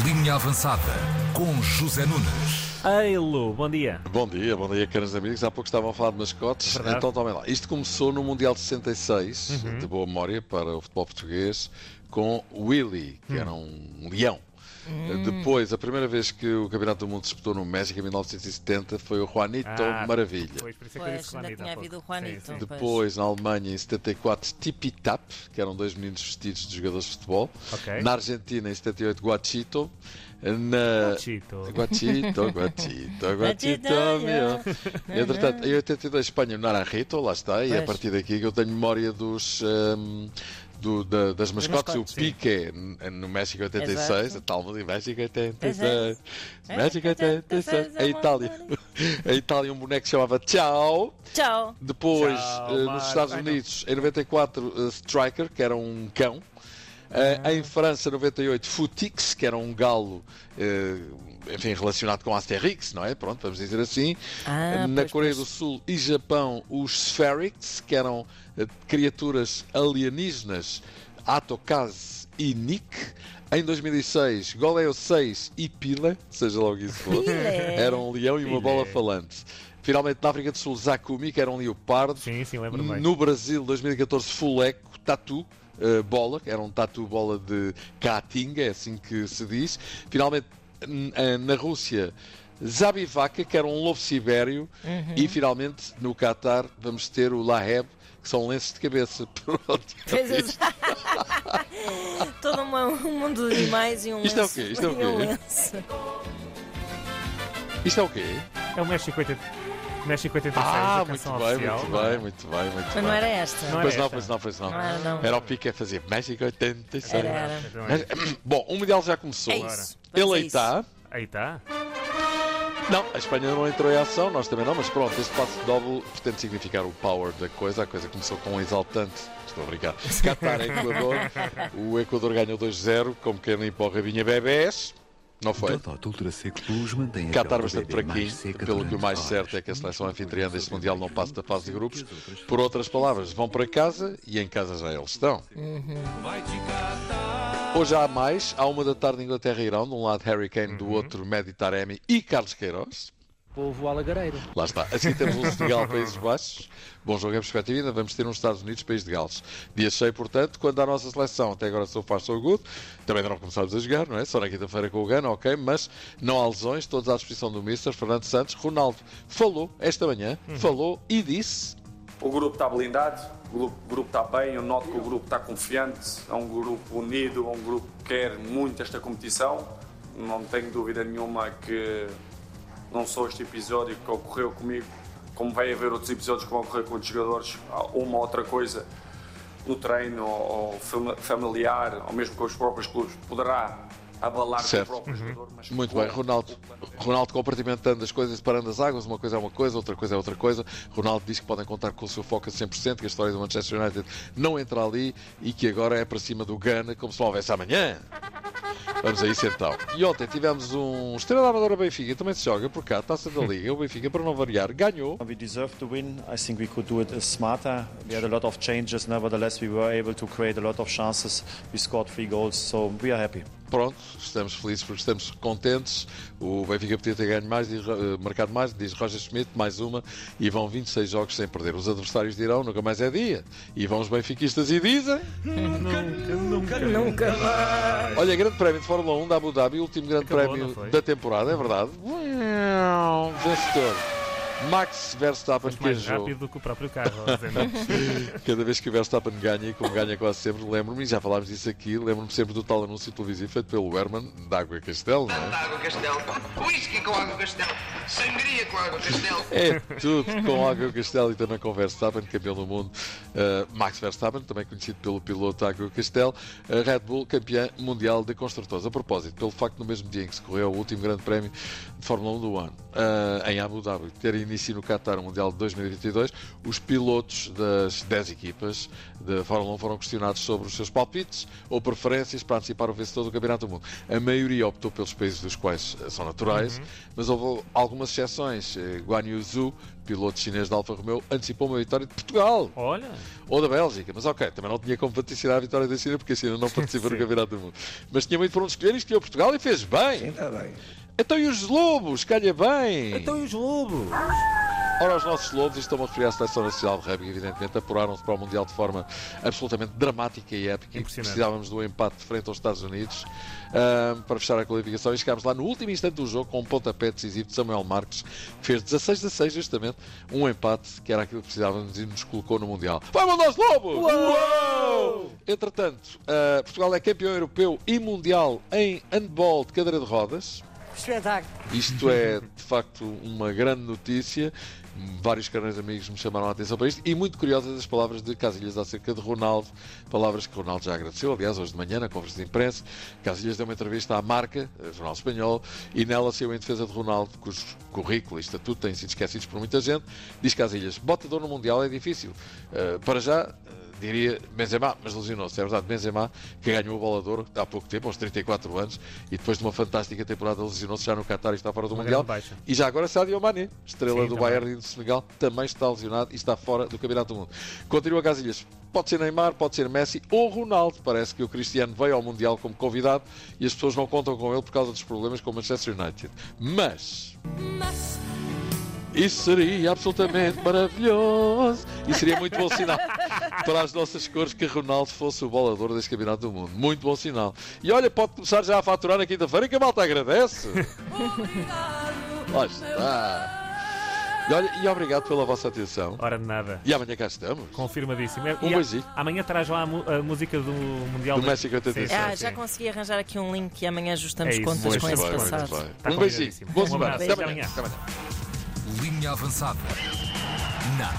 Linha Avançada com José Nunes. Ei, Lu, bom dia. Bom dia, bom dia, caros amigos. Há pouco estavam a falar de mascotes, Verdade. então tomem lá. Isto começou no Mundial de 66, de boa memória para o futebol português, com Willy, que era um leão. Depois, a primeira vez que o Campeonato do Mundo se disputou no México, em 1970, foi o Juanito Ah, Maravilha. Pois, por isso é que eu Pois, disse ainda Juanito há tinha pouco. havido o Juanito. Sim, sim. Depois, na Alemanha, em 74, Tipi Tap, que eram dois meninos vestidos de jogadores de futebol. Ok. Na Argentina, em 78, Guachito. Na... Chito. Guachito, Guachito, Guachito, Guachito, meu. Entretanto, em 82, Espanha, Naranjito, lá está, e é a partir daqui que eu tenho memória dos. hum, do- da- das mascotes, mascotes, o Piqué n- no México 86, Exato. a tal de México Pois 86, é. México 86, a Itália, a Itália um boneco que chamava Tchau, Tchau. depois, Tchau, eh, nos. Estados. Unidos, em 94, eh, Striker, que era um cão. Ah. Em França, 98, Futix, que era um galo, eh, enfim, relacionado com Asterix, não é? Pronto, vamos dizer assim. Ah, Na pois, Coreia pois. do Sul e Japão, os Spherix, que eram eh, criaturas alienígenas, Atokaz e Nick. Em 2006, Goleo 6 e Pila, seja logo isso fosse, Pile. era um leão e uma Pile. bola falante. Finalmente, na África do Sul, Zakumi, que era um leopardo. Sim, sim, lembro bem. No Brasil, 2014, Fuleco, Tatu, eh, bola, que era um tatu bola de Caatinga, é assim que se diz. Finalmente, eh, na Rússia, Zabivaka, que era um lobo sibério. Uhum. E finalmente, no Qatar, vamos ter o Laheb, que são lenços de cabeça. Todo um mundo de animais e um Isto é o lenço. quê? Isto é o quê? lenço. Isto é o quê? É o México 80... México 86, Ah, a muito canção bem, oficial. muito não é? bem, muito bem, muito Mas bem. não era esta. Não era Pois não, esta. pois não, pois não. Não era, não. Era o pique a fazer México 86. Era, era. Mas, bom, o Mundial já começou. É isso. Ele aí está. Aí está. Não, a Espanha não entrou em ação, nós também não, mas pronto, este passo de double pretende significar o power da coisa. A coisa começou com um exaltante. Estou a brincar. Qatar, Equador. O Equador ganhou 2-0, como querem ir para o Rabinha Bebés. Não foi? Qatar bastante fraquinho, pelo que o mais certo é que a seleção anfitriã deste Mundial não passa da fase de grupos. Por outras palavras, vão para casa e em casa já eles estão. Hoje há mais, à uma da tarde Inglaterra e Irão, de um lado Harry Kane, do outro Mehdi Taremi e Carlos Queiroz. Povo alagareiro. Lá está. Assim temos um Senegal, Países Baixos. Bom jogo em perspectiva. Ainda vamos ter uns Estados Unidos, País de Gales. Dia cheio, portanto, quando a nossa seleção, até agora so far so good, também ainda não começámos a jogar, não é? Só na quinta-feira com o Gana, ok, mas não há lesões, todos à disposição do Mister Fernando Santos. Ronaldo falou esta manhã, falou e disse. O grupo está blindado, o grupo, o grupo está bem, eu noto que o grupo está confiante, é um grupo unido, é um grupo que quer muito esta competição. Não tenho dúvida nenhuma que não só este episódio que ocorreu comigo, como vai haver outros episódios que vão ocorrer com outros jogadores, uma ou outra coisa no treino ou fami- familiar, ou mesmo com os próprios clubes, poderá abalar Certo. o próprio jogador. Mas Muito bem, Ronaldo. Ronaldo compartimentando as coisas, separando as águas, uma coisa é uma coisa, outra coisa é outra coisa. Ronaldo diz que podem contar com o seu foco a 100%, que a história do Manchester United não entra ali e que agora é para cima do Gana, como se não houvesse amanhã. Vamos a isso então. E ontem tivemos um Estrela Amadora Benfica, também se joga por cá, taça da Liga. O Benfica, para não variar, ganhou. We deserved to win. I think we could do it smarter. We had a lot of changes. Nevertheless, we were able to create a lot of chances. We scored three goals, so we are happy. Pronto, estamos felizes porque estamos contentes. O Benfica podia ter ganho mais, diz, eh, marcado mais, diz Roger Schmidt, mais uma, e vão 26 jogos sem perder. Os adversários dirão, nunca mais é dia. E vão os benfiquistas e dizem. Nunca, nunca. Nunca mais. Olha, grande prémio de Fórmula 1 da Abu Dhabi, último grande Acabou, prémio da temporada, é verdade. Vencedor. Max Verstappen Foste mais rápido do que o próprio carro. Cada vez que o Verstappen ganha, e como ganha quase sempre, lembro-me, e já falámos disso aqui, lembro-me sempre do tal anúncio televisivo feito pelo Herman da Água Castelo, não é? Água Castelo. Whisky com água Castelo. Sangria com água Castelo. É tudo com Água Castelo e também com Verstappen, campeão do mundo. Uh, Max Verstappen, também conhecido pelo piloto Água Castelo. A Red Bull, campeã mundial de construtores. A propósito, pelo facto no mesmo dia em que se correu o último grande prémio de Fórmula 1 do ano, uh, em Abu Dhabi, ter início no Qatar o Mundial de 2022, os pilotos das 10 equipas de Fórmula 1 foram questionados sobre os seus palpites ou preferências para antecipar o vencedor do Campeonato do Mundo. A maioria optou pelos países dos quais eh, são naturais, mas houve algumas exceções. Eh, Guan Yu Zhu, piloto chinês da Alfa Romeo, antecipou uma vitória de Portugal Olha, ou da Bélgica, mas ok, também não tinha como vaticinar a vitória da China porque a China não participa no Sim. Campeonato do Mundo. Mas tinha muito por onde escolher e escolheu Portugal e fez bem. Está bem. Então e os lobos? Calha bem! então e os lobos? Ora, os nossos lobos, e estou-me a referir à Seleção Nacional de Rugby, evidentemente, apuraram-se para o Mundial de forma absolutamente dramática e épica. Precisávamos do empate frente aos Estados Unidos ahm, para fechar a qualificação e chegámos lá no último instante do jogo com um pontapé decisivo de Samuel Marques, que fez 16 a 6 justamente, um empate que era aquilo que precisávamos e nos colocou no Mundial. Vamos aos lobos! Uou! Entretanto, ah, Portugal é campeão europeu e mundial em handball de cadeira de rodas. Espetáculo. Isto é, de facto, uma grande notícia. Vários canais amigos me chamaram a atenção para isto e muito curiosas as palavras de Casilhas acerca de Ronaldo, palavras que Ronaldo já agradeceu, aliás, hoje de manhã na conferência de imprensa. Casilhas deu uma entrevista à marca, eh, jornal espanhol, e nela saiu em defesa de Ronaldo, cujo currículo e estatuto têm sido esquecidos por muita gente. Diz Casilhas: botador no Mundial é difícil. Eh, para já. Diria Benzema, mas lesionou-se. É verdade, Benzema, que ganhou o bolador há pouco tempo, aos 34 anos, e depois de uma fantástica temporada lesionou-se já no Qatar e está fora do Uma Mundial. E já agora Sadio Mané, estrela Sim, do também. Bayern e do Senegal, também está lesionado e está fora do Campeonato do Mundo. Continua Casilhas. Pode ser Neymar, pode ser Messi ou Ronaldo. Parece que o Cristiano veio ao Mundial como convidado e as pessoas não contam com ele por causa dos problemas com o Manchester United. Mas isso seria absolutamente maravilhoso. E seria muito bom sinal para as nossas cores que Ronaldo fosse o bolador deste Campeonato do Mundo. Muito bom sinal. E olha, pode começar já a faturar na quinta-feira que a malta agradece. Lá está. E, olha, e obrigado pela vossa atenção. Hora de nada. E amanhã cá estamos. Confirmadíssimo. Um E a- beijinho. Amanhã traz lá a, a música do Mundial Do México 86. Sim, Ah, já sim. consegui arranjar aqui um link e amanhã ajustamos É contas Muito com bem, esse passado. bem. Está Um beijinho. Boa Um semana. Até amanhã. Até amanhã. Linha avançada. Na